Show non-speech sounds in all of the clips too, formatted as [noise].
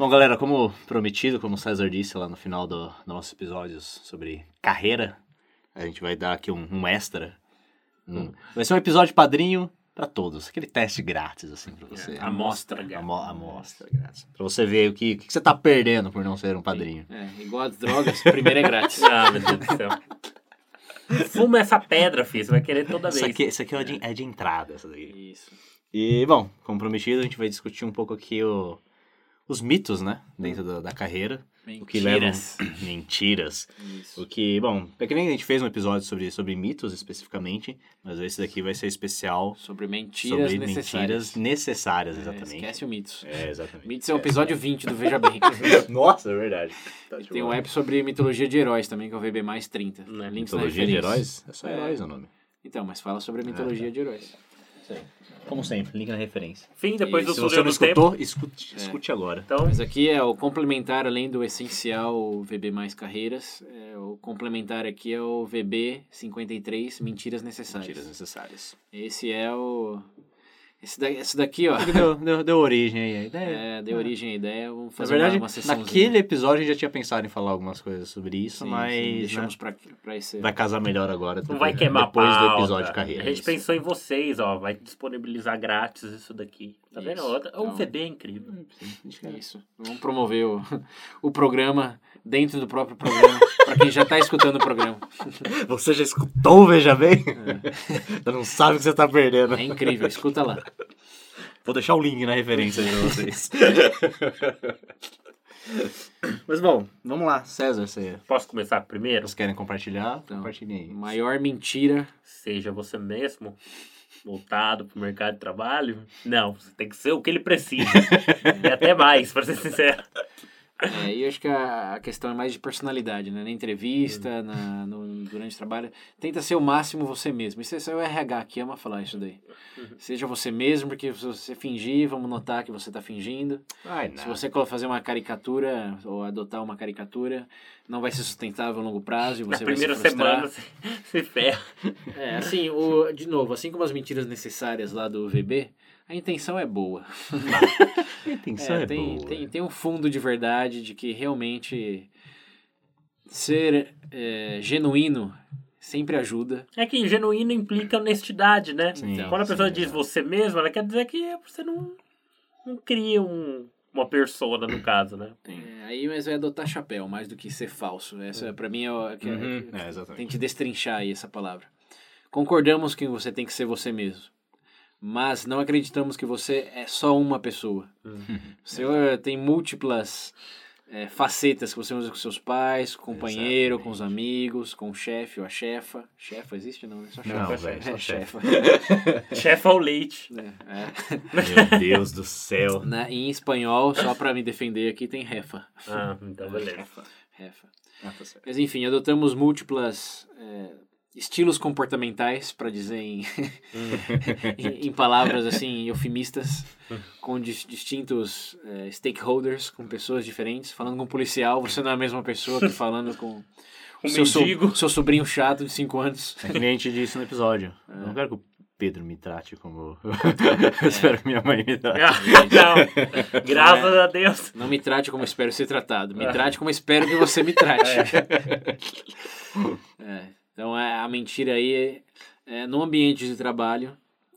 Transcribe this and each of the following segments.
Bom, galera, como prometido, como o César disse lá no final do, do nosso episódio sobre carreira, a gente vai dar aqui um, um extra. Um- vai ser um episódio padrinho pra todos. Aquele teste grátis, assim, pra você. Amostra, Amo- amostra grátis. Pra você ver o que, o que você tá perdendo por não ser um padrinho. É, igual as drogas, primeiro é grátis. [laughs] Ah, meu Deus do céu. Fuma essa pedra, filho. Você vai querer toda Isso vez. aqui, isso aqui é de, é de entrada, essa daqui. Isso. E, bom, como prometido, a gente vai discutir um pouco aqui o- os mitos, né? Dentro da, da carreira. O que levam... Mentiras. [clears throat] Mentiras. Isso. O que, bom, é que nem a gente fez um episódio sobre, sobre mitos especificamente, mas esse daqui vai ser especial Sobre mentiras sobre necessárias. mentiras necessárias, É, exatamente. esquece o mitos. É, exatamente. Mitos é o episódio 20 do Veja Bem. [laughs] Nossa, é verdade. Tá Tem um app sobre mitologia de heróis também, que é o VB mais 30. Né, Links na Mitologia de heróis? É só É. heróis o nome. Então, mas fala sobre a mitologia de heróis. Como sempre, link na referência. Fim, depois E do Se você não do tempo. escutou, escute, escute agora. Então, Mas aqui é o complementar, além do essencial VB mais carreiras, é, o complementar aqui é o VB 53, mentiras necessárias. Mentiras necessárias. Esse é o... Esse, da, esse daqui, ó, Deu, deu, deu origem aí à ideia. é, deu origem à ideia. Vamos Na fazer verdade, uma, uma sessãozinha. naquele episódio a gente já tinha pensado em falar algumas coisas sobre isso, Sim, mas sim, né, deixamos pra, pra esse... vai casar melhor agora. não vai queimar Depois pauta. do episódio de carreira. A gente isso. pensou em vocês, ó. Vai disponibilizar grátis isso daqui. Tá vendo? Isso. O VB é incrível. Isso. Vamos promover o, [laughs] o programa dentro do próprio programa, pra quem já tá escutando o programa. [laughs] Você já escutou Veja Bem? [laughs] Você não sabe o que você tá perdendo. É incrível, escuta lá. Vou deixar o link na referência aí pra vocês. [laughs] Mas bom, vamos lá. César, você, Posso começar primeiro? vocês querem compartilhar? Então. Compartilhem aí. Maior mentira. Seja você mesmo voltado pro mercado de trabalho. Não, você tem que ser o que ele precisa. [laughs] e até mais, pra ser sincero. É, e eu acho que a, a questão é mais de personalidade, né? Na entrevista, na, no, durante o trabalho. Tenta ser o máximo você mesmo. Isso é o RH que ama falar isso daí. Seja você mesmo, porque se você fingir, vamos notar que você tá fingindo. Ai, Se você fazer uma caricatura ou adotar uma caricatura, não vai ser sustentável a longo prazo e Na você vai se primeira frustrar. semana você [laughs] se ferra. É, assim, o, de novo, assim como as mentiras necessárias lá do VB, a intenção é boa. [laughs] A intenção é, É, tem, boa. tem, tem um fundo de verdade de que realmente ser é, genuíno sempre ajuda. É que genuíno implica honestidade, né? Sim, Quando a pessoa sim, diz exato. você mesmo, ela quer dizer que você não, não cria um, uma persona, no caso, né? É, aí, mas vai adotar chapéu, mais do que ser falso. Essa, pra mim, é, o- que é- Uhum, é, exatamente. Tem que destrinchar aí essa palavra. Concordamos que você tem que ser você mesmo. Mas não acreditamos que você é só uma pessoa. Você eh, tem múltiplas eh, facetas que você usa com seus pais, com o companheiro, com os amigos, com o chefe ou a chefa. Chefa existe não? É só chefa. Não, é velho, só É, [laughs] chefe. chefa. Chefe [laughs] ao leite. É, é. Meu Deus do céu. [laughs] Na, em espanhol, só pra me defender aqui, tem refa. Ah, então beleza. Refa. refa. Ah, tá certo. Mas enfim, adotamos múltiplas é, estilos comportamentais, para dizer em, [laughs] em, em palavras assim eufemistas, com dis- distintos é, stakeholders, com pessoas diferentes. Falando com um policial, você não é a mesma pessoa que falando com [laughs] Um seu, so- seu sobrinho chato de 5 anos. É que nem a gente disse no episódio. Eu não quero que o Pedro me trate como. [laughs] Eu espero que minha mãe me trate. Ah, não. Graças a Deus. Não me trate como espero ser tratado, me trate como espero que você me trate. É, então a, a mentira aí é, no ambiente de trabalho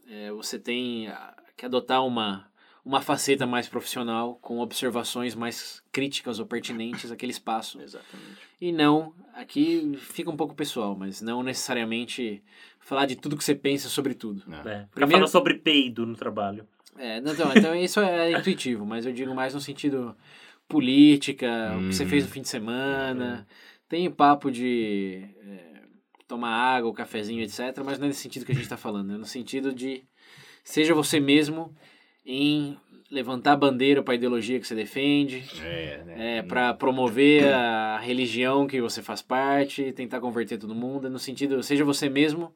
é, você tem ah, que adotar uma uma faceta mais profissional com observações mais críticas ou pertinentes àquele espaço Exatamente. e não aqui fica um pouco pessoal mas não necessariamente falar de tudo que você pensa sobre tudo É. Ficar Primeiro- falando sobre peido no trabalho. é, não, então, então isso é [laughs] intuitivo, mas eu digo mais no sentido política, o que você Hum. fez no fim de semana. Tem papo de é, tomar água, o cafezinho, etc. Mas não é nesse sentido que a gente está falando. É no sentido de seja você mesmo em levantar bandeira para a ideologia que você defende, É, né? é, para promover a religião que você faz parte, tentar converter todo mundo. É no sentido, seja você mesmo,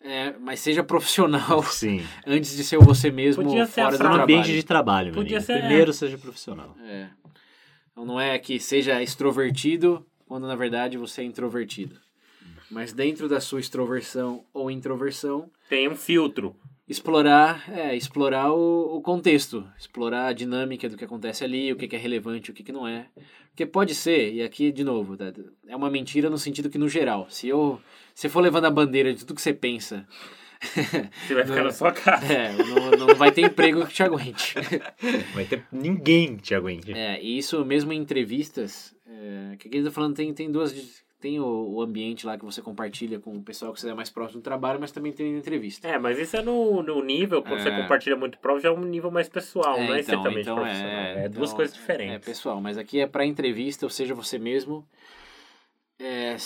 é, mas seja profissional [laughs] Sim. antes de ser você mesmo Podia ser fora do trabalho. ambiente de trabalho, Podia ser- Primeiro seja profissional. É. Então não é que seja extrovertido quando na verdade você é introvertido. Mas dentro da sua extroversão ou introversão, Tem um filtro. explorar, é, explorar o, o contexto, explorar a dinâmica do que acontece ali, o que, que é relevante, o que, que não é. Porque pode ser, e aqui de novo, tá, é uma mentira no sentido que no geral, se eu se for levando a bandeira de tudo que você pensa, [laughs] Você vai ficar Não. na sua casa. é, não, não vai ter emprego que te aguente. Vai ter ninguém que te aguente. É, e isso mesmo em entrevistas, é, que aqui ele tá falando, tem, tem duas. Tem o, o ambiente lá que você compartilha com o pessoal que você é mais próximo do trabalho, mas também tem entrevista. É, mas isso é no, no nível, quando você É. compartilha muito prova, já é um nível mais pessoal, É, não é então, exatamente então, profissional. é, É, duas então, coisas É, diferentes. pessoal, mas aqui é para entrevista, ou seja, você mesmo. É,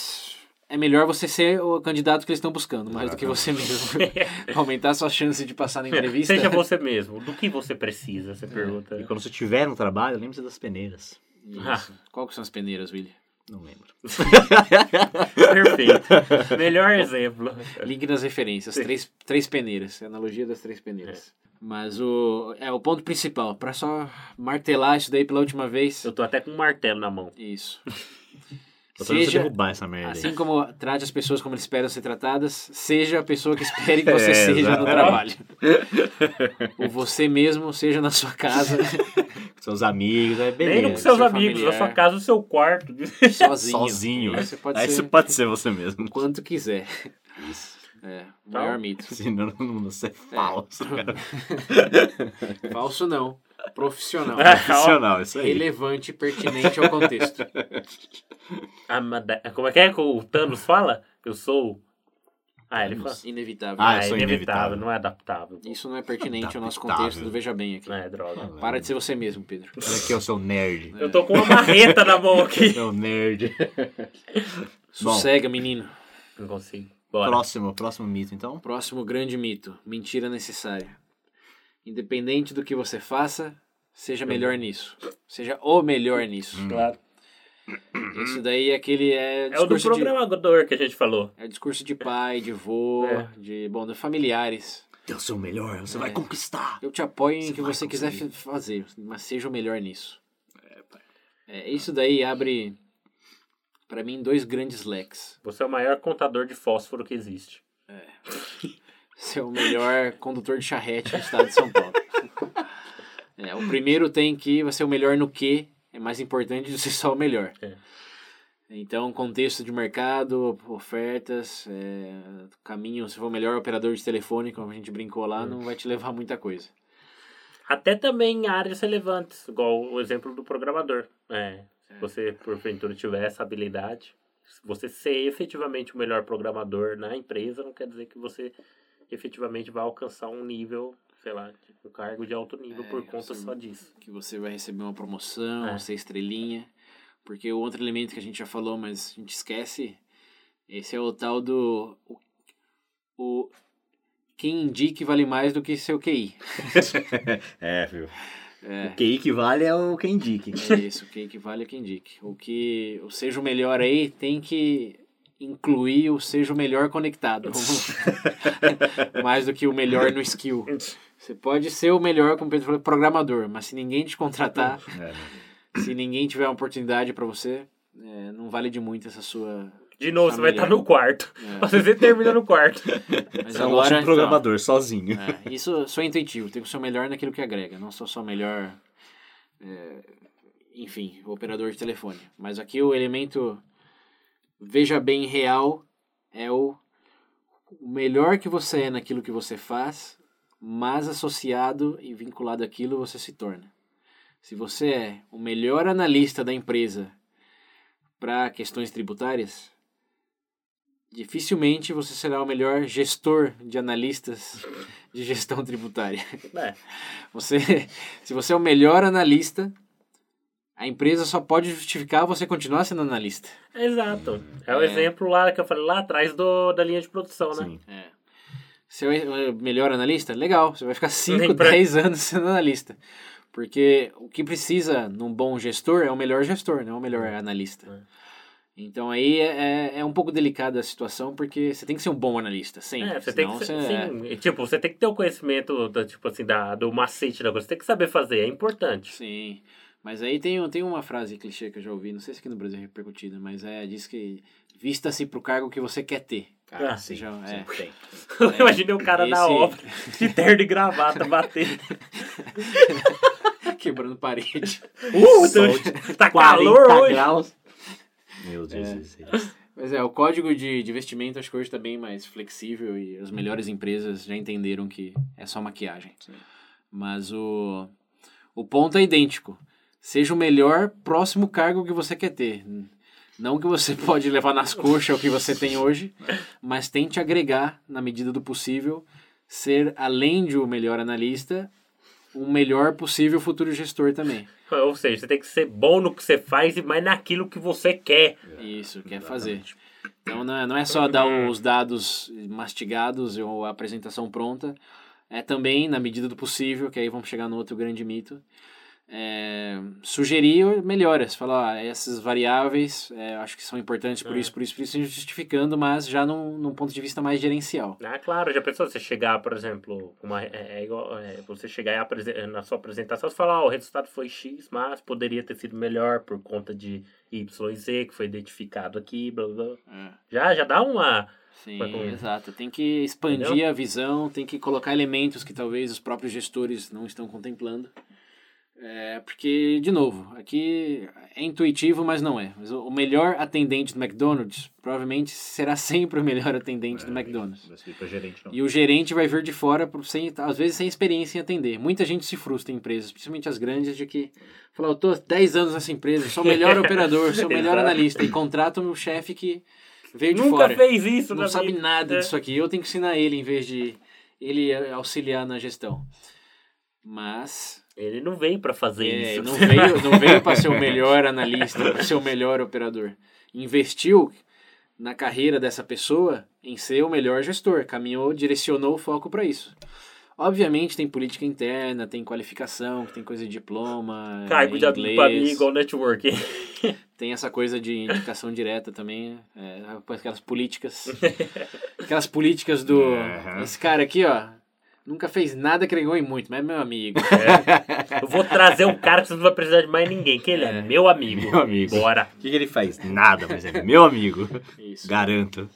é melhor você ser o candidato que eles estão buscando, mais do que você mesmo. [laughs] Aumentar sua chance de passar na entrevista. Seja você mesmo. Do que você precisa, você pergunta. E quando você estiver no trabalho, lembre-se das peneiras. Isso. Qual que são as peneiras, William? Não lembro. [laughs] Perfeito. Melhor exemplo. Link nas referências, três, três peneiras, a analogia das três peneiras. Mas o, é o ponto principal, para só martelar isso daí pela última vez. Eu tô até com um martelo na mão. Isso. [laughs] Seja, derrubar essa merda assim como trate as pessoas como eles esperam ser tratadas, seja a pessoa que espere que [laughs] você É, seja no exato. trabalho. [laughs] o você mesmo, seja na sua casa, Com seus amigos, é beleza. Nem com seus seu amigos, na familiar. sua casa, no seu quarto. [laughs] sozinho. Sozinho. Aí Você pode Aí ser você pode ser você mesmo. quanto quiser. Isso. É, o Então, maior mito. Senão não você é falso, cara. Falso não. Profissional. Profissional, isso aí. Relevante e pertinente ao contexto. [laughs] Ah, mas da- Como é que é que o Thanos fala? Eu sou. Ah, ele fala. Inevitável. Ah, Ah, eu é sou inevitável, inevitável. não é adaptável. Isso não é pertinente ao nosso contexto do Veja Bem aqui. É droga. Para de ser você mesmo, Pedro. Olha aqui, o seu nerd. Eu tô com uma marreta na mão aqui. Seu nerd. Bom. [laughs] Sossega, menino. Não consigo. Bora. Próximo, próximo mito, então. Próximo grande mito. Mentira necessária. Independente do que você faça, seja melhor nisso. Seja o melhor nisso. Claro. Isso daí é aquele... É, É o do discurso de, programador que a gente falou. é discurso de pai, de vô, É. de, bom, de familiares. Dê o seu melhor, você É. vai conquistar. Eu te apoio em Você que você quiser conseguir. fa- fazer, mas seja o melhor nisso. É, isso daí abre, pra mim, dois grandes leques. Você é o maior contador de fósforo que existe. [laughs] Ser o melhor condutor de charrete do estado de São Paulo. [laughs] É, o primeiro tem que você é o melhor no que é mais importante do que [laughs] ser só o melhor. É. Então, contexto de mercado, ofertas, é, caminho, se for o melhor operador de telefone, como a gente brincou lá, não vai te levar a muita coisa. Até também em áreas relevantes, igual o exemplo do programador. É, se você, porventura, tiver essa habilidade, se você ser efetivamente o melhor programador na empresa, não quer dizer que você efetivamente vai alcançar um nível, sei lá, um cargo de alto nível É, por conta só disso. que você vai receber uma promoção, É. ser estrelinha. Porque o outro elemento que a gente já falou, mas a gente esquece, esse é o tal do. O, o quem indique vale mais do que seu QI. [laughs] É, viu? É, O QI que vale é o que indique. é isso, o que vale é quem indique. O que o seja o melhor aí tem que incluir o seja o melhor conectado. [laughs] [laughs] mais do que o melhor no skill. Você pode ser o melhor, como o Pedro falou, programador, mas se ninguém te contratar, [laughs] É, se ninguém tiver uma oportunidade pra você, é, não vale de muito essa sua. De novo, você vai estar no quarto. É. Você termina no quarto. [laughs] Mas Você é um agora, ótimo programador, sozinho. então, é, isso sou intuitivo, tem que ser o melhor naquilo que agrega, não sou só o melhor, é, enfim, o operador de telefone. Mas aqui o elemento veja bem real é o, o melhor que você é naquilo que você faz, mas associado e vinculado àquilo você se torna. Se você é o melhor analista da empresa para questões tributárias, dificilmente você será o melhor gestor de analistas de gestão tributária. É. Você, se você é o melhor analista, a empresa só pode justificar você continuar sendo analista. Exato. É o É. exemplo lá que eu falei lá atrás do, da linha de produção, né? Sim. É. É o melhor analista? Legal, você vai ficar 5, Nem pra- 10 anos sendo analista. Porque o que precisa num bom gestor é o melhor gestor, não é o melhor analista. É. Então aí é, é um pouco delicada a situação, porque você tem que ser um bom analista, sempre. É, você tem que ser, você- sim, e, tipo, você tem que ter o conhecimento da, tipo assim, da, do macete da coisa, você tem que saber fazer, é importante. Sim. Mas aí tem, tem uma frase clichê que eu já ouvi, não sei se aqui no Brasil é repercutida, mas é, diz que vista-se pro cargo que você quer ter. Ah, Ah, sim, já- sim, é. tem. Eu imaginei o cara na Esse- obra, [laughs] de terno e gravata, batendo. [laughs] Quebrando parede. Uh, [laughs] tá 40 calor hoje. graus. Meu Deus do céu. Mas é, o código de, de vestimento acho que hoje está bem mais flexível e as melhores empresas já entenderam que é só maquiagem. Mas o, o ponto é idêntico. Seja o melhor próximo cargo que você quer ter. Não que você [laughs] pode levar nas coxas o que você tem hoje, mas tente agregar, na medida do possível, ser, além de o melhor analista, o melhor possível futuro gestor também. Ou seja, você tem que ser bom no que você faz e mais naquilo que você quer. Isso, quer fazer. Então não é, não é só dar os dados mastigados ou a apresentação pronta, é também, na medida do possível, que aí vamos chegar no outro grande mito, é, sugerir melhoras. Falar, ó, essas variáveis é, acho que são importantes por É. isso, por isso, por isso, justificando, mas já num, num ponto de vista mais gerencial. Ah, claro, já pensou você chegar, por exemplo, uma, é, é igual, é, você chegar e apresen- na sua apresentação, você falar, ó, o resultado foi X, mas poderia ter sido melhor por conta de Y e Z, que foi identificado aqui, blá blá. blá. É. Já, já dá uma... Sim, exato. Tem que expandir Entendeu? a visão, tem que colocar elementos que talvez os próprios gestores não estão contemplando. É, porque, de novo, aqui é intuitivo, mas não é. Mas o melhor atendente do McDonald's provavelmente será [laughs] sempre o melhor atendente do McDonald's. Gerente. E o gerente vai vir de fora, por- sem, às vezes sem experiência em atender. Muita gente se frustra em empresas, principalmente as grandes, de que fala, eu tô 10 anos nessa empresa, sou o melhor [laughs] operador, sou o melhor analista, e contrata o meu chefe que veio de Nunca fora fez isso não sabe vida. nada É. disso aqui. Eu tenho que ensinar ele em vez de ele auxiliar na gestão. Mas Ele não veio pra fazer é, isso. não veio, não veio para ser o [laughs] melhor analista, para ser o melhor operador. Investiu na carreira dessa pessoa em ser o melhor gestor, caminhou, direcionou o foco para isso. Obviamente tem política interna, tem qualificação, tem coisa de diploma, Cargo de amigo inglês. amigo, igual network. [laughs] [laughs] Tem essa coisa de indicação direta também, é, aquelas políticas. aquelas políticas do. Aham. Esse cara aqui, ó, nunca fez nada que ele ganhou muito, mas é meu amigo. Eu vou trazer um cara que você não vai precisar de mais ninguém, que ele é, É. meu amigo. Meu amigo. Bora. O que, que ele faz? Nada, mas é meu amigo. Isso. Garanto.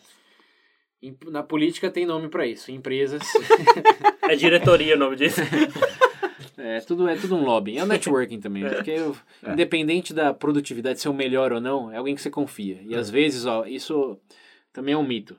Em- Na política tem nome pra isso. Em empresas, É diretoria o nome disso. [laughs] é tudo, é tudo um lobby. É o networking também. Porque eu- independente da produtividade ser o melhor ou não, é alguém que você confia. E às vezes, ó, isso também é um mito.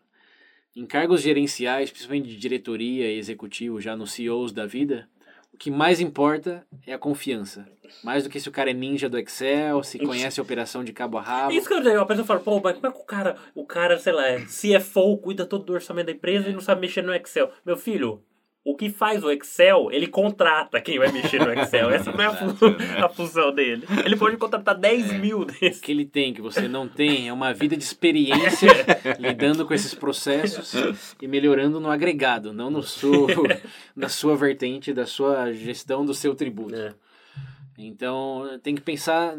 Em cargos gerenciais, principalmente de diretoria e executivo, já nos CEOs da vida, o que mais importa é a confiança. Mais do que se o cara é ninja do Excel, se conhece a operação de cabo a rabo. Isso que eu digo, a pessoa fala, pô, mas como é que o cara, o cara, sei lá, é CFO, cuida todo do orçamento da empresa e não sabe mexer no Excel? Meu filho, o que faz o Excel, ele contrata quem vai mexer no Excel. [laughs] Essa não é a, fu- a função dele. Ele pode contratar 10 mil O desses. que ele tem, que você não tem, é uma vida de experiência [laughs] lidando com esses processos e melhorando no agregado, não no seu, [laughs] na sua vertente da sua gestão do seu tributo. É. Então, tem que pensar,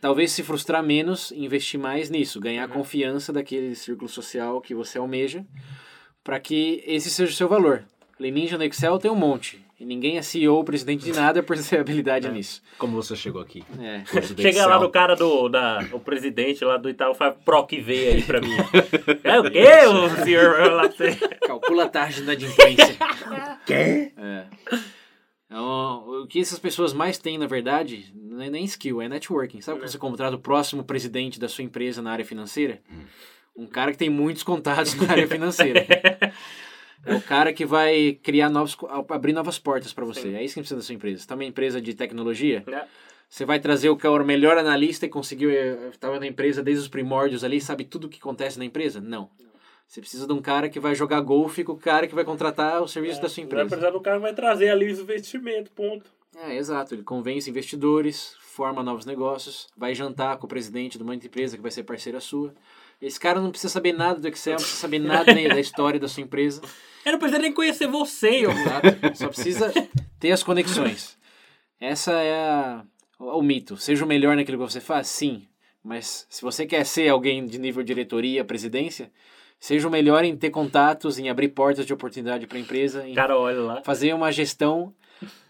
talvez se frustrar menos, investir mais nisso, ganhar a confiança daquele círculo social que você almeja, para que esse seja o seu valor. Falei, Ninja no Excel tem um monte. E ninguém é CEO ou presidente de nada por ter [laughs] habilidade nisso. Como você chegou aqui? É. Chega lá no cara do da, o presidente lá do Itaú, faz PROC V aí pra mim. [laughs] É o quê, o senhor? Lá. Calcula a taxa de inadimplência. [laughs] Quê? É. Então, o que essas pessoas mais têm, na verdade, não é nem skill, é networking. Sabe quando você contrata o próximo presidente da sua empresa na área financeira? Um cara que tem muitos contatos na área financeira. É o cara que vai criar novos, abrir novas portas para você. É isso que precisa da sua empresa. Você tá uma empresa de tecnologia, É. você vai trazer o que é o melhor analista e conseguiu, estava na empresa desde os primórdios ali, sabe tudo o que acontece na empresa? Não. Você precisa de um cara que vai jogar golfe com o cara que vai contratar o serviço da sua Vai empresa. precisar do cara que vai trazer ali os investimentos, ponto. É, exato. Ele convence investidores, forma novos negócios, vai jantar com o presidente de uma empresa que vai ser parceira sua. Esse cara não precisa saber nada do Excel, não precisa saber nada nem da história da sua empresa. [laughs] Eu não precisa nem conhecer você, eu. Exato. Só precisa ter as conexões. Essa é a, o, o mito. Seja o melhor naquilo que você faz, sim. Mas se você quer ser alguém de nível diretoria, presidência, seja o melhor em ter contatos, em abrir portas de oportunidade para a empresa, em Cara, olha lá. fazer uma gestão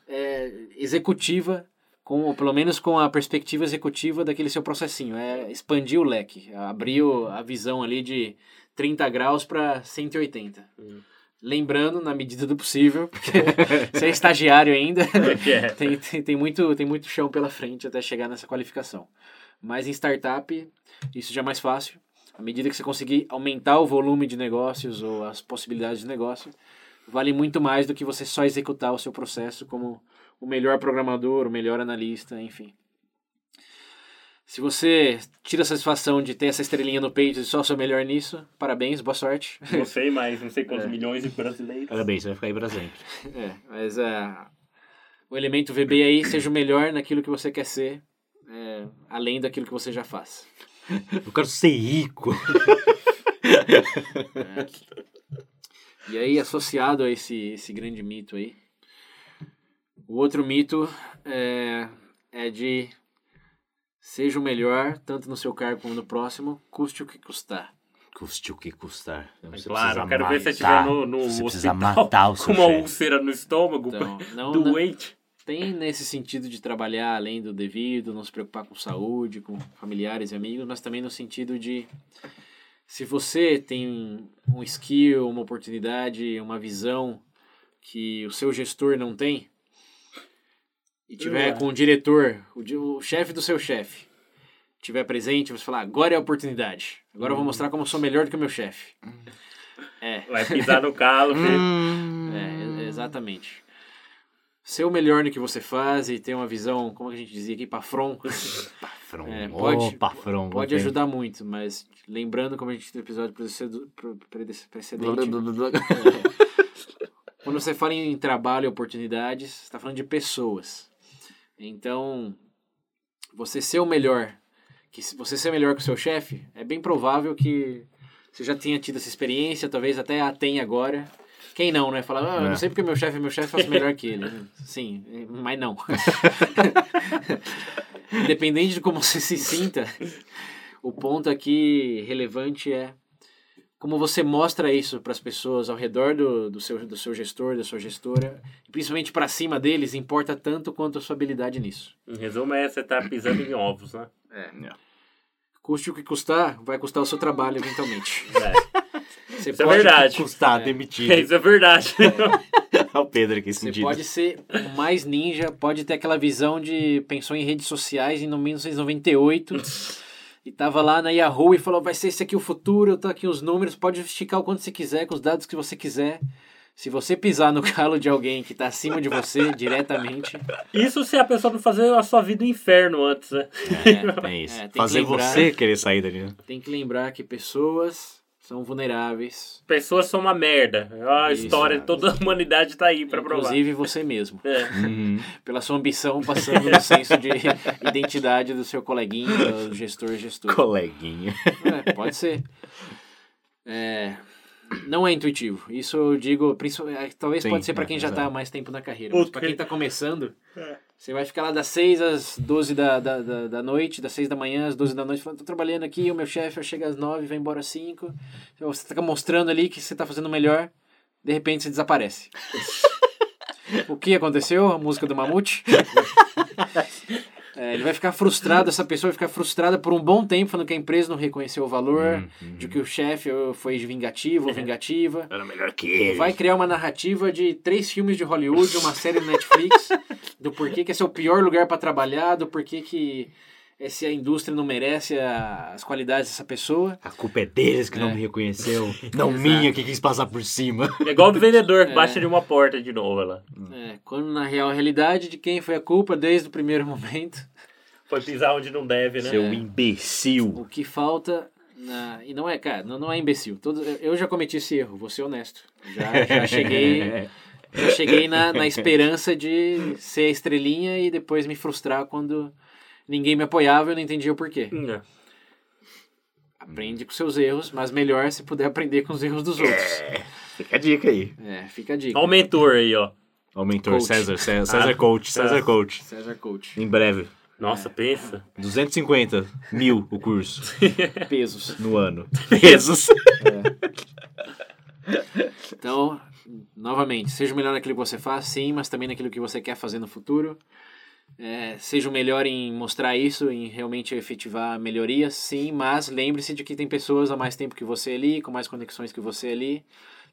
é, executiva, com, ou pelo menos com a perspectiva executiva daquele seu processinho. É expandir o leque, abrir o- a visão ali de 30 graus para 180. Hum. Lembrando, na medida do possível, porque [laughs] você é estagiário ainda, É. tem, tem, tem, muito, tem muito chão pela frente até chegar nessa qualificação. Mas em startup, isso já é mais fácil. À medida que você conseguir aumentar o volume de negócios ou as possibilidades de negócio, vale muito mais do que você só executar o seu processo como o melhor programador, o melhor analista, enfim. Se você tira a satisfação de ter essa estrelinha no peito e só ser o melhor nisso, parabéns, boa sorte. Não [laughs] sei mais, não sei quantos É. milhões de brasileiros. Parabéns, você vai ficar aí pra sempre. [laughs] É, mas é, o elemento VB aí seja o melhor naquilo que você quer ser, é, além daquilo que você já faz. Eu quero ser rico. [laughs] E aí, associado a esse, esse grande mito aí, o outro mito é, é de seja o melhor, tanto no seu cargo como no próximo, custe o que custar. Custe o que custar. Você claro, eu quero ver se você matar. estiver no, no Você precisa hospital matar o seu [laughs] com uma chefe. úlcera no estômago, Então, [laughs] não, do não- weight. tem nesse sentido de trabalhar além do devido, não se preocupar com saúde, com familiares e amigos, mas também no sentido de se você tem um skill, uma oportunidade, uma visão que o seu gestor não tem e tiver É. com o diretor, o, o chefe do seu chefe, tiver presente, você falar, agora é a oportunidade. Agora eu vou mostrar como eu sou melhor do que o meu chefe. É, Vai pisar no calo, [laughs] filho. Hum. é, é, exatamente. Ser o melhor no que você faz e ter uma visão, como a gente dizia aqui, pafron, [laughs] Pafrão. É, pode- pafrão, pode não tem- ajudar muito, mas lembrando como a gente tem no episódio precedente, [laughs] quando você fala em trabalho e oportunidades, você está falando de pessoas. Então, você ser o melhor, que você ser melhor que o seu chefe, é bem provável que você já tenha tido essa experiência, talvez até a tenha agora. Quem não, né? Falar, ah, eu É. não sei porque meu chefe é meu chefe, faço melhor que ele. [laughs] Sim, mas não. [laughs] Independente de como você se sinta, o ponto aqui relevante é como você mostra isso para as pessoas ao redor do, do, seu, do seu gestor, da sua gestora, e principalmente para cima deles, importa tanto quanto a sua habilidade nisso. Em resumo, é você tá pisando em ovos, né? Custe o que custar, vai custar o seu trabalho eventualmente. [laughs] É. Você Isso é verdade. Custar, É. demitido. Isso é verdade. [laughs] Olha o Pedro aqui Você pode ser o mais ninja, pode ter aquela visão de pensou em redes sociais em 1998 [laughs] e tava lá na Yahoo e falou: vai ser esse aqui o futuro, tá aqui os números, pode esticar o quanto você quiser, com os dados que você quiser. Se você pisar no [laughs] calo de alguém que tá acima de você [laughs] diretamente, Isso se a pessoa não fazer a sua vida um inferno antes, né? é, Tem isso. [laughs] É, tem que Fazer lembrar. você querer sair dali. né? tem que lembrar que pessoas são vulneráveis, Pessoas são uma merda. A Isso, história de toda a humanidade tá aí pra provar. inclusive você mesmo. É. Uhum. [laughs] Pela sua ambição, passando no senso de [laughs] identidade do seu coleguinha, do gestor, gestor. Coleguinha. É, pode ser. É, não é intuitivo. Isso eu digo, principalmente, talvez Sim, pode ser para é, quem já está mais tempo na carreira. Mas Puta. para quem está começando, É. você vai ficar lá das 6 às 12 da, da, da, da noite, das 6 da manhã às 12 da noite, falando, tô trabalhando aqui, o meu chefe chega às 9 vai embora às 5. Você tá mostrando ali que você tá fazendo melhor, de repente você desaparece. [laughs] o que aconteceu? A música do Mamute? [laughs] É, ele vai ficar frustrado, essa pessoa vai ficar frustrada por um bom tempo, falando que a empresa não reconheceu o valor, de que o chefe foi vingativo ou [laughs] vingativa. Era melhor que ele. Vai criar uma narrativa de três filmes de Hollywood, uma série no Netflix, [laughs] do porquê que esse é o pior lugar para trabalhar, do porquê que essa indústria não merece a- as qualidades dessa pessoa. A culpa é deles que não É. me reconheceu. [laughs] Não minha que quis passar por cima. É igual o vendedor que É. baixa de uma porta de novo lá. É, quando na real realidade de quem foi a culpa desde o primeiro [laughs] momento. Foi pisar onde não deve, né? Seu imbecil. O que falta. Na... E não é, cara, não, não é imbecil. Todo... Eu já cometi esse erro, vou ser honesto. Já, já cheguei, [laughs] já cheguei na, na esperança de ser a estrelinha e depois me frustrar quando ninguém me apoiava e eu não entendia o porquê. Hum, Aprende com seus erros, mas melhor se puder aprender com os erros dos outros. Fica a dica aí. É, fica a dica. Olha o mentor aí, ó. Ó, o mentor Coach. César, César, César Ah. Coach, César Ah. Coach. César Coach. Em breve. Nossa, pensa. 250 mil o curso [laughs] Pesos. no ano. Pesos. [laughs] [laughs] Então, novamente, seja melhor naquilo que você faz, sim, mas também naquilo que você quer fazer no futuro. É, seja o melhor em mostrar isso, em realmente efetivar melhorias, sim, mas lembre-se de que tem pessoas há mais tempo que você ali, com mais conexões que você ali.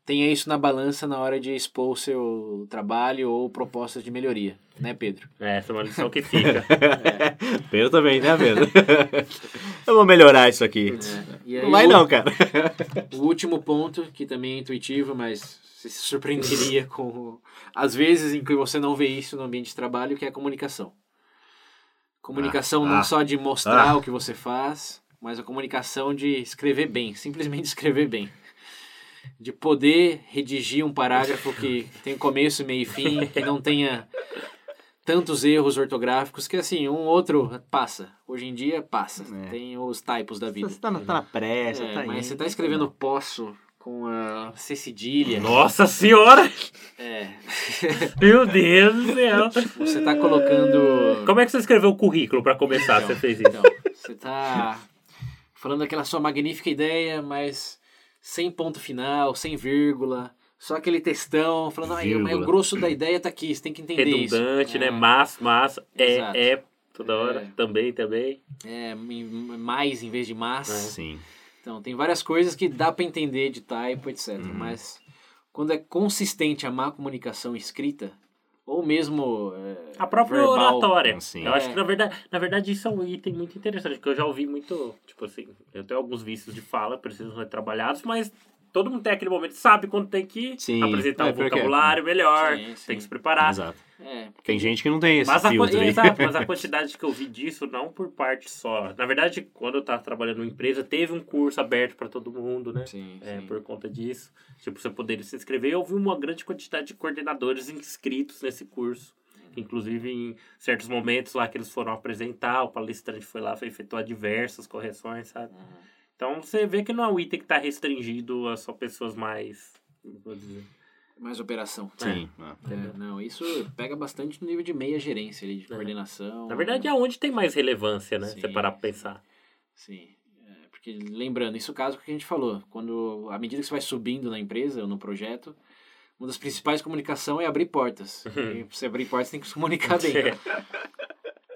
Tenha isso na balança na hora de expor o seu trabalho ou propostas de melhoria, né, Pedro? É, essa é uma lição que fica. [laughs] Pedro também, né, Pedro? [laughs] Eu vou melhorar isso aqui. É, e aí Não vai o- não, cara. [laughs] O último ponto, que também é intuitivo, mas você se surpreenderia com as vezes em que você não vê isso no ambiente de trabalho, que é a comunicação. Comunicação Ah, não ah, só de mostrar ah. o que você faz, mas a comunicação de escrever bem, simplesmente [laughs] escrever bem. De poder redigir um parágrafo que tem começo, meio e fim, que não tenha tantos erros ortográficos, que assim, um outro passa. Hoje em dia passa. É. Tem os typos da vida. Você tá na, tá na pressa, É, tá mas indo. você tá escrevendo posso com a C cedilha. Nossa senhora! É. [laughs] Meu Deus do céu! Você tá colocando. Como é que você escreveu o currículo pra começar? Então, Você fez isso? Então, você tá falando aquela sua magnífica ideia, mas sem ponto final, sem vírgula. Só aquele textão, falando, aí, mas o Vírgula. grosso da ideia tá aqui, você tem que entender isso. Redundante, né? É, Mas, mas, é, Exato. é, toda hora. É. Também, também. É, mais em vez de mas. Sim. Então, tem várias coisas que dá para entender de typo, etc. Uhum. Mas quando é consistente a má comunicação escrita, ou mesmo é, A própria verbal, oratória. Sim. Eu acho É. que, na verdade, na verdade, isso é um item muito interessante, porque eu já ouvi muito, tipo assim, eu tenho alguns vícios de fala, precisam ser trabalhados, mas todo mundo tem aquele momento, sabe quando tem que Sim. apresentar É, um porque- vocabulário melhor, Sim, sim. tem que se preparar. Exato. É, Tem gente que não tem esse Mas a, filtro aí. exato, mas a [laughs] quantidade que eu vi disso, não por parte só. Na verdade, quando eu tava trabalhando numa empresa, teve um curso aberto para todo mundo, né? sim, É, sim. por conta disso. Tipo, você poderia se inscrever. Eu vi uma grande quantidade de coordenadores inscritos nesse curso. Inclusive, em certos momentos lá que eles foram apresentar, o palestrante foi lá, foi efetuar diversas correções, sabe? Então, você vê que não é um item que está restringido a só pessoas mais... vou dizer, Mais operação. Sim. ah. É, não, isso pega bastante no nível de meia gerência ali, de coordenação. Na verdade, é onde tem mais relevância, né? Sim. Você parar pra pensar. Sim. É, porque lembrando, isso é o caso que a gente falou. Quando, à medida que você vai subindo na empresa ou no projeto, uma das principais comunicação é abrir portas. Uhum. E pra você abrir portas, tem que se comunicar [laughs] bem.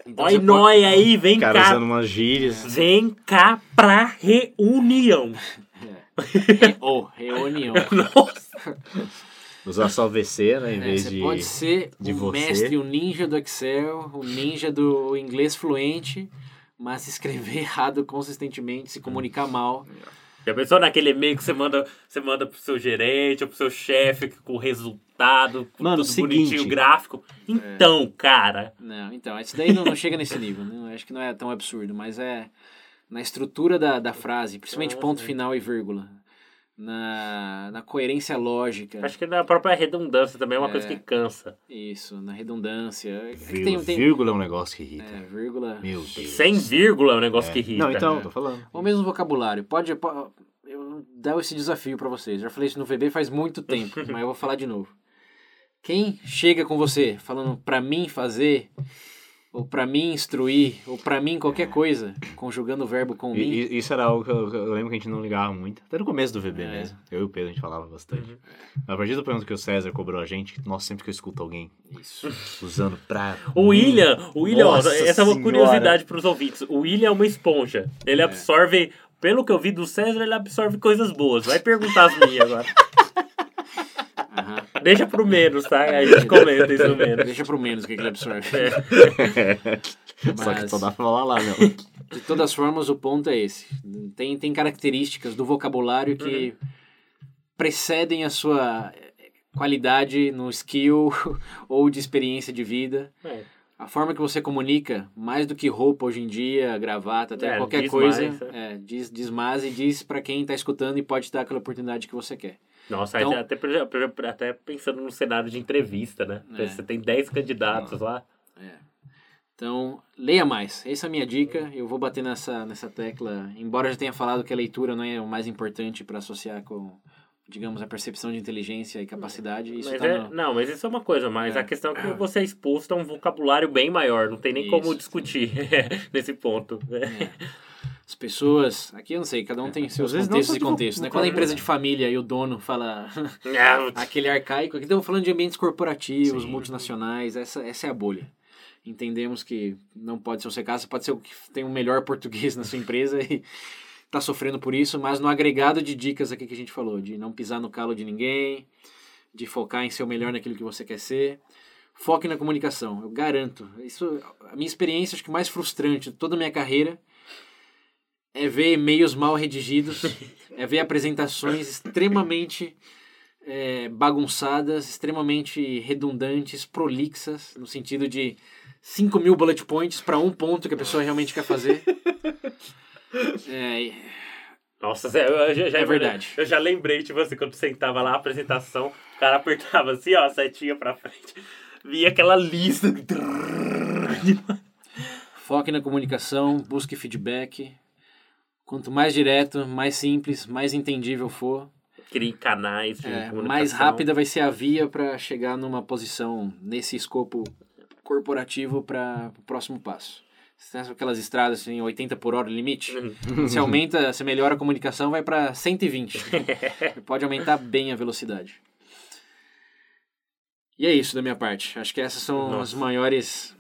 Então, Oi, você pode- aí, vem cara cá. usando umas gírias. Vem cá pra reunião. É, ou reunião. [laughs] Nossa. Usar só VC, né? Em É, vez você de. pode ser de o você. mestre, o ninja do Excel, o ninja do inglês fluente, mas se escrever [laughs] errado consistentemente, se comunicar mal. Já pensou naquele e-mail que você manda, você manda pro seu gerente ou pro seu chefe com o resultado, com Mano, tudo seguinte. bonitinho, gráfico? Então, cara, Não, então, isso daí não, não chega nesse nível. Né? Acho que não é tão absurdo, mas é na estrutura da, da frase, principalmente Ah, ponto sim. final e vírgula. Na, na coerência lógica. acho que na própria redundância também é uma É. coisa que cansa. Isso, na redundância. É que Vírgula, tem, tem, vírgula é um negócio que irrita. é, vírgula. Meu Deus. Sem vírgula é um negócio É. que irrita. Não, então, tô falando. Ou mesmo vocabulário. Pode, po- eu dar esse desafio pra vocês. Já falei isso no VB faz muito tempo, [laughs] mas eu vou falar de novo. Quem chega com você falando pra mim fazer, ou pra mim instruir, ou pra mim qualquer coisa, conjugando o verbo com E- mim, e- isso era algo que eu, eu lembro que a gente não ligava muito. Até no começo do VB É. mesmo. Eu e o Pedro a gente falava bastante. Uhum. A partir do ponto que o César cobrou a gente, nossa, sempre que eu escuto alguém isso. [laughs] usando pra. O William, o William, ó, Nossa essa é uma curiosidade pros ouvintes. O William é uma esponja. Ele absorve, pelo que eu vi do César, ele absorve coisas boas. Vai perguntar as minhas agora. [laughs] Aham. Deixa pro menos, tá? Aí a gente comenta isso no menos. Deixa pro menos o que que ele absorve. [laughs] Só que Mas- só dá pra falar lá, meu. De todas formas, o ponto é esse. Tem, tem características do vocabulário que precedem a sua qualidade no skill [laughs] ou de experiência de vida. É. A forma que você comunica, mais do que roupa hoje em dia, gravata, até É, qualquer diz coisa, mais, é, diz, diz mais e diz pra quem tá escutando e pode dar aquela oportunidade que você quer. Nossa, Então- até, até pensando no cenário de entrevista, né? É. Você tem 10 candidatos lá. Então, leia mais. Essa é a minha dica. Eu vou bater nessa, nessa tecla. Embora eu já tenha falado que a leitura não é o mais importante para associar com, digamos, a percepção de inteligência e capacidade. Isso Mas tá é, no- não, mas isso é uma coisa, mas É. a questão é que você é exposto a um vocabulário bem maior, não tem nem como Isso. discutir [laughs] nesse ponto. É. As pessoas, aqui eu não sei, cada um tem seus Às contextos e contextos, né? Quando é empresa de família e o dono fala [laughs] [laughs] Não, aquele arcaico, aqui estamos falando de ambientes corporativos, Sim. multinacionais, essa, essa é a bolha. entendemos que não pode ser o Secasa, pode ser o que tem o melhor português na sua empresa [laughs] e está sofrendo por isso, mas no agregado de dicas aqui que a gente falou, de não pisar no calo de ninguém, de focar em ser o melhor naquilo que você quer ser, foque na comunicação, eu garanto. Isso, a minha experiência, acho que mais frustrante de toda a minha carreira é ver e-mails mal redigidos, é ver apresentações extremamente é, bagunçadas, extremamente redundantes, prolixas, no sentido de 5 mil bullet points para um ponto que a pessoa realmente quer fazer. [laughs] É, Nossa, eu já, já É verdade. Eu já lembrei, tipo assim, quando sentava lá a apresentação, o cara apertava assim, ó, a setinha pra frente, via aquela lista. [laughs] foque na comunicação, busque feedback. Quanto mais direto, mais simples, mais entendível for, Crie canais de é, comunicação. mais rápida vai ser a via para chegar numa posição nesse escopo corporativo para o próximo passo. Você tem aquelas estradas assim, 80 por hora limite? Você aumenta, você melhora a comunicação, vai para 120. [laughs] Pode aumentar bem a velocidade. E é isso da minha parte. Acho que essas são as Nossa. maiores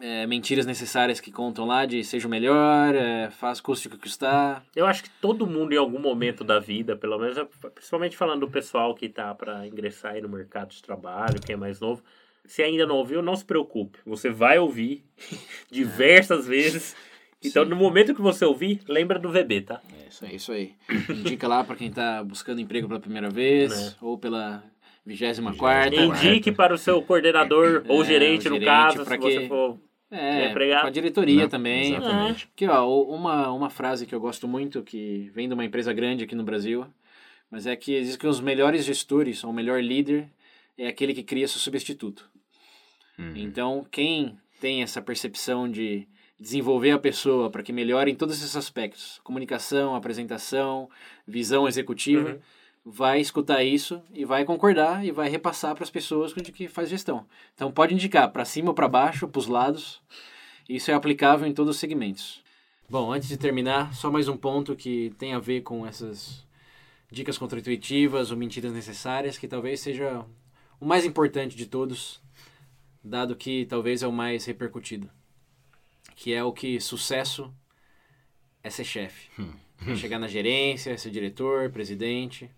é, mentiras necessárias que contam lá de seja o melhor, é, faz custe o que custar. Eu acho que todo mundo em algum momento da vida, pelo menos, principalmente falando do pessoal que tá para ingressar aí no mercado de trabalho, quem é mais novo, se ainda não ouviu, não se preocupe. Você vai ouvir [laughs] diversas vezes. Então, Sim. no momento que você ouvir, lembra do VB, tá? É isso aí. É isso aí. Indica lá para quem tá buscando emprego pela primeira vez É. ou pela vigésima quarta. Indique para o seu coordenador [laughs] ou É, gerente, o no gerente, caso, se você que- for É, empregado. com a diretoria Não, também. Exatamente. Aqui, ó, uma, uma frase que eu gosto muito, que vem de uma empresa grande aqui no Brasil, mas é que diz que os melhores gestores, ou o melhor líder, é aquele que cria seu substituto. Uhum. Então, quem tem essa percepção de desenvolver a pessoa para que melhore em todos esses aspectos, comunicação, apresentação, visão executiva, Uhum. Vai escutar isso e vai concordar e vai repassar para as pessoas com que faz gestão. Então, pode indicar para cima ou para baixo, para os lados. Isso é aplicável em todos os segmentos. Bom, antes de terminar, só mais um ponto que tem a ver com essas dicas contraintuitivas ou mentiras necessárias, que talvez seja o mais importante de todos, dado que talvez é o mais repercutido, que é o que sucesso é ser chefe. É chegar na gerência, ser diretor, presidente,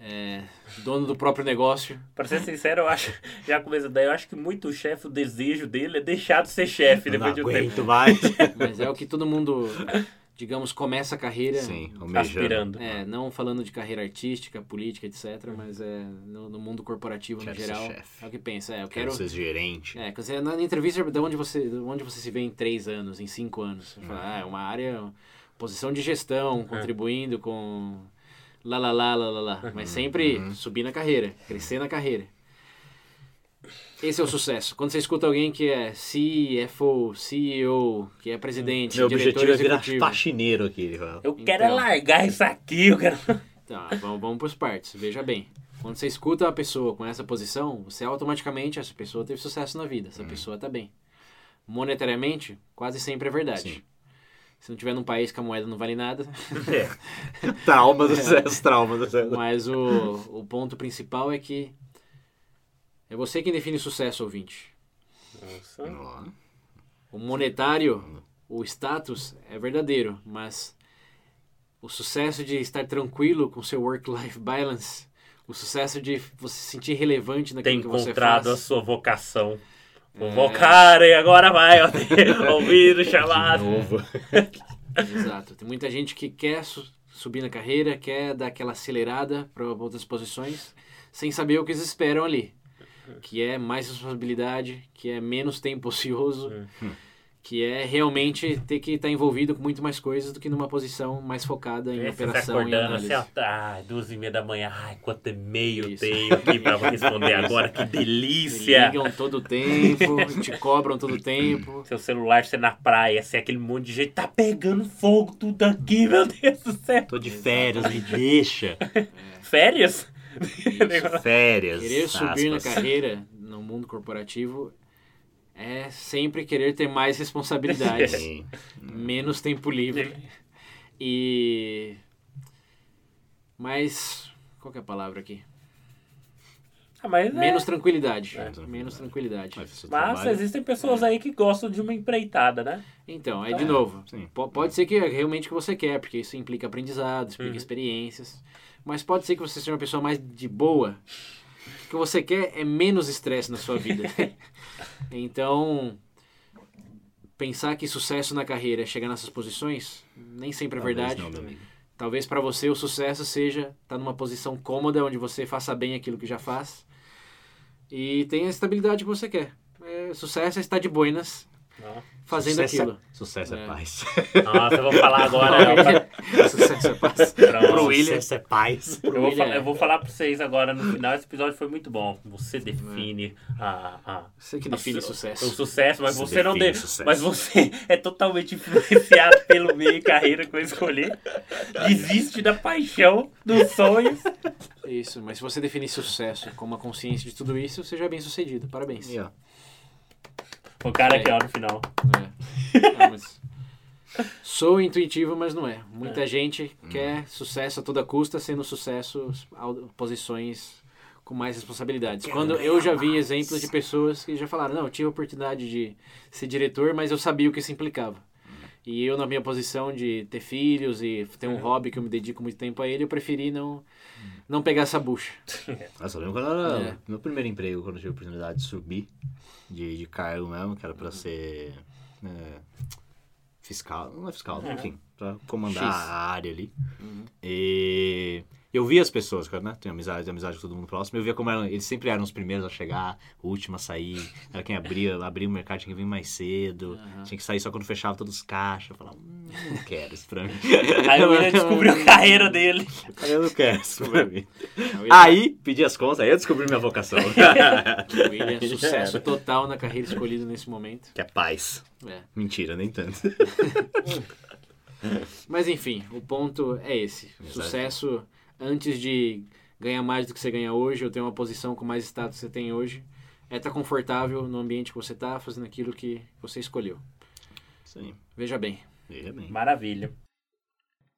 é, dono do próprio negócio. Pra ser sincero, eu acho, já começa daí, eu acho que muito chefe, o desejo dele é deixar de ser chefe Não depois de um tempo. mais. [laughs] Mas é o que todo mundo, digamos, começa a carreira. Sim. Aspirando. É, não falando de carreira artística, política, etc., mas é no, no mundo corporativo Quero no ser geral. chefe. É o que pensa. É, eu Quero quero. ser gerente. É, você, na entrevista, de onde você, de onde você se vê em três anos, em cinco anos? Você Uhum. fala, ah, é uma área, posição de gestão, contribuindo com lá, lá, lá, lá, lá, lá. Mas sempre Uhum. subir na carreira, crescer na carreira. Esse é o sucesso. Quando você escuta alguém que é CFO, CEO, que é presidente, Meu diretor objetivo é virar executivo. faxineiro aqui. Eu quero Então. largar isso aqui, eu quero... Tá, vamos, vamos para os partes. Veja bem. Quando você escuta uma pessoa com essa posição, você automaticamente, essa pessoa teve sucesso na vida, essa pessoa está bem. Monetariamente, quase sempre é verdade. Sim. Se não tiver num país que a moeda não vale nada, É. [laughs] Trauma do sucesso, trauma do sucesso. mas o, o ponto principal é que é você quem define sucesso, ouvinte. Nossa. O monetário, o status é verdadeiro, mas o sucesso de estar tranquilo com seu work-life balance, o sucesso de você se sentir relevante naquilo Tem que você encontrado a faz. sua vocação. É. Convocar e agora vai, ó, [laughs] ouvir o chamado. Exato. Tem muita gente que quer su- subir na carreira, quer dar aquela acelerada para outras posições, sem saber o que eles esperam ali. Que é mais responsabilidade, que é menos tempo ocioso, que é realmente ter que estar envolvido com muito mais coisas do que numa posição mais focada em Esse você operação e acordando análise. assim, ai, duas e meia da manhã, ai, quanto e-mail Isso. tenho aqui pra [laughs] responder agora, que Me delícia! ligam todo o tempo, te cobram todo o tempo. Seu celular, você na praia, assim, aquele monte de gente, tá pegando fogo tudo aqui, [laughs] meu Deus do céu! Tô de férias, me deixa. [laughs] Férias? Férias. Querer subir na carreira no mundo corporativo é sempre querer ter mais responsabilidades. [laughs] Sim. menos tempo livre. E. Mas. Qual que é a palavra aqui? Ah, mas é. Menos tranquilidade. É. Menos tranquilidade. Mas, Mas existem pessoas aí que gostam de uma empreitada, né? Então, é de novo. Pode ser que é realmente o que você quer, porque isso implica aprendizado, explica Uhum. experiências. Mas pode ser que você seja uma pessoa mais de boa. O que você quer é menos estresse na sua vida. [laughs] então, pensar que sucesso na carreira é chegar nessas posições, nem sempre é Talvez verdade. Não. Talvez para você o sucesso seja estar numa posição cômoda onde você faça bem aquilo que já faz e tenha a estabilidade que você quer. É, sucesso é estar de boinas Não. fazendo Sucesso aquilo. É, sucesso é, É. paz. Nossa, eu vou falar agora. [laughs] sucesso é paz. [laughs] Pro William. Sucesso é paz. Eu vou, William, falar, é. eu vou falar pra vocês agora no final. Esse episódio foi muito bom. Você define a, a, Você que define a- sucesso. o sucesso, mas Você você não define de, sucesso. Mas você [laughs] é totalmente influenciado [laughs] pelo meio e carreira que vai escolher. Desiste da paixão, dos sonhos. Isso, mas se você definir sucesso com uma consciência de tudo isso, você já é bem sucedido. Parabéns. E, ó, O cara aqui, ó, no final. É. Ah, mas- Sou intuitivo, mas não é. Muita gente quer sucesso a toda custa, sendo sucesso posições com mais responsabilidades. Quando eu já vi exemplos de pessoas que já falaram, não, eu tive a oportunidade de ser diretor, mas eu sabia o que isso implicava. E eu, na minha posição de ter filhos e ter um hobby que eu me dedico muito tempo a ele, eu preferi não, não pegar essa bucha. [laughs] Nossa, eu lembro quando era É. meu primeiro emprego, quando eu tive a oportunidade de subir de, de cargo mesmo, que era pra ser é, fiscal, não é fiscal, É. enfim, pra comandar X. a área ali. Uhum. E eu via as pessoas, cara, né? Tenho amizade, amizade com todo mundo próximo. Eu via como eram, eles sempre eram os primeiros a chegar, o último a sair. Era quem abria, [laughs] abria o mercado, tinha que vir mais cedo. Tinha que sair só quando fechava todos os caixas. Eu falava, hum, não quero isso pra mim. Aí o William [laughs] descobriu a carreira dele. Aí eu não quero isso pra mim. Aí, pedi as contas, aí eu descobri minha vocação. [laughs] o William, sucesso total na carreira escolhida nesse momento. que é paz. É. Mentira, nem tanto. [laughs] Mas enfim, o ponto é esse. Exato. Sucesso antes de ganhar mais do que você ganha hoje, ou ter uma posição com mais status que você tem hoje, é estar confortável no ambiente que você está, fazendo aquilo que você escolheu. Sim, Veja bem. veja bem. Maravilha.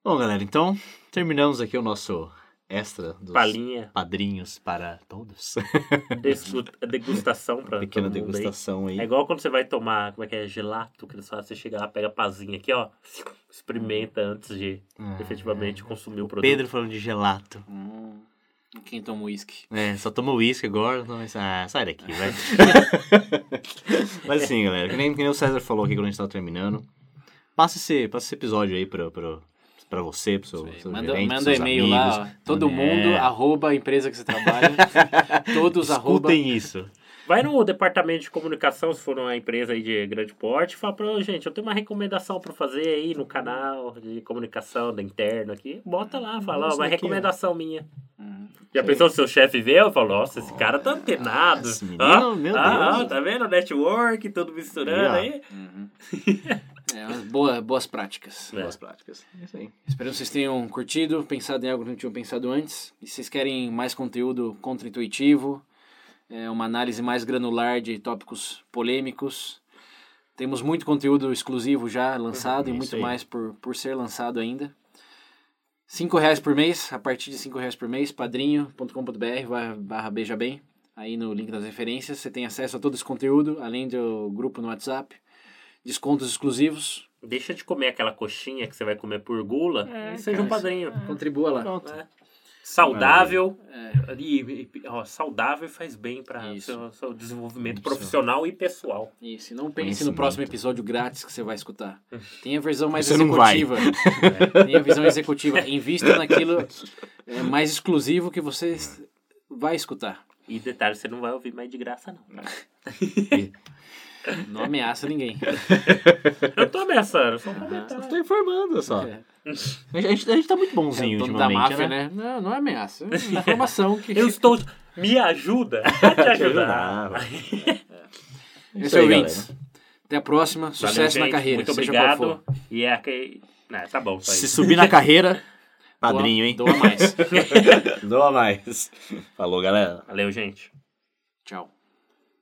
Bom, galera, então terminamos aqui o nosso extra dos Palinha, padrinhos para todos. [laughs] desgu- degustação pra Pequena todo mundo aí. degustação aí. É igual quando você vai tomar, como é que é, gelato, que eles falam, você chega lá, pega a pazinha aqui, ó, experimenta antes de Ah, efetivamente consumir o produto. Pedro falando de gelato. Hum, quem toma uísque? É, só toma uísque agora. Então, mas- ah, sai daqui, vai. [laughs] Mas assim, galera, que nem, que nem o César falou aqui quando a gente tava terminando. Passa esse, passa esse episódio aí pra, pra, pra você, pro seu, seu Manda, gerente, manda seus e-mail amigos. lá, ó. todo É. mundo, arroba a empresa que você trabalha. [laughs] Todos arroba. Escutem isso. Vai no departamento de comunicação, se for uma empresa aí de grande porte, e fala pra "Ô, gente, eu tenho uma recomendação pra fazer aí no canal de comunicação da interna aqui. Bota lá, fala, ó, uma daqui, recomendação minha. Hum. Já pensou se o seu chefe vê? Eu falo, nossa, esse cara tá antenado. esse menino, Ah, meu ah, Deus. ah, tá vendo? Network, tudo misturando aí. Uhum. [laughs] É, boa, boas práticas. É. Boas práticas. É isso aí. Espero que vocês tenham curtido, pensado em algo que não tinham pensado antes. E se vocês querem mais conteúdo contra-intuitivo, é, uma análise mais granular de tópicos polêmicos, temos muito conteúdo exclusivo já lançado Uhum, e isso muito aí. mais por, por ser lançado ainda. Cinco reais por mês, a partir de cinco reais por mês, padrinho.com.br barra- barra beija bem. Aí no link das referências você tem acesso a todo esse conteúdo, além do grupo no WhatsApp, descontos exclusivos. Deixa de comer aquela coxinha que você vai comer por gula É, e seja um cara, padrinho. Contribua lá. Pronto. né? Saudável. É. E, e- ó, saudável faz bem para Isso. seu, seu desenvolvimento Isso. profissional e pessoal. Isso, e não pense no próximo episódio grátis que você vai escutar. [laughs] Tem a versão mais Você executiva. É, Tem a visão executiva. Invista naquilo é, mais exclusivo que você vai escutar. E detalhe, você não vai ouvir mais de graça, não. [laughs] [laughs] tá? Não ameaça ninguém. [laughs] Eu tô ameaçando, só um Eu tô informando só. É. A, gente, a gente tá muito É bonzinho o dono da ultimamente, máfia, né? né? Não, não é ameaça. É informação que. Eu estou. Me ajuda [laughs] a te ajudar. Esse é aí, o Vince. Até a próxima. Valeu, Sucesso na gente. carreira. Muito obrigado. E é que. Não, tá bom, só Se isso. subir na carreira, [laughs] padrinho, hein? Doa mais. Doa mais. Falou, galera. Valeu, gente. Tchau.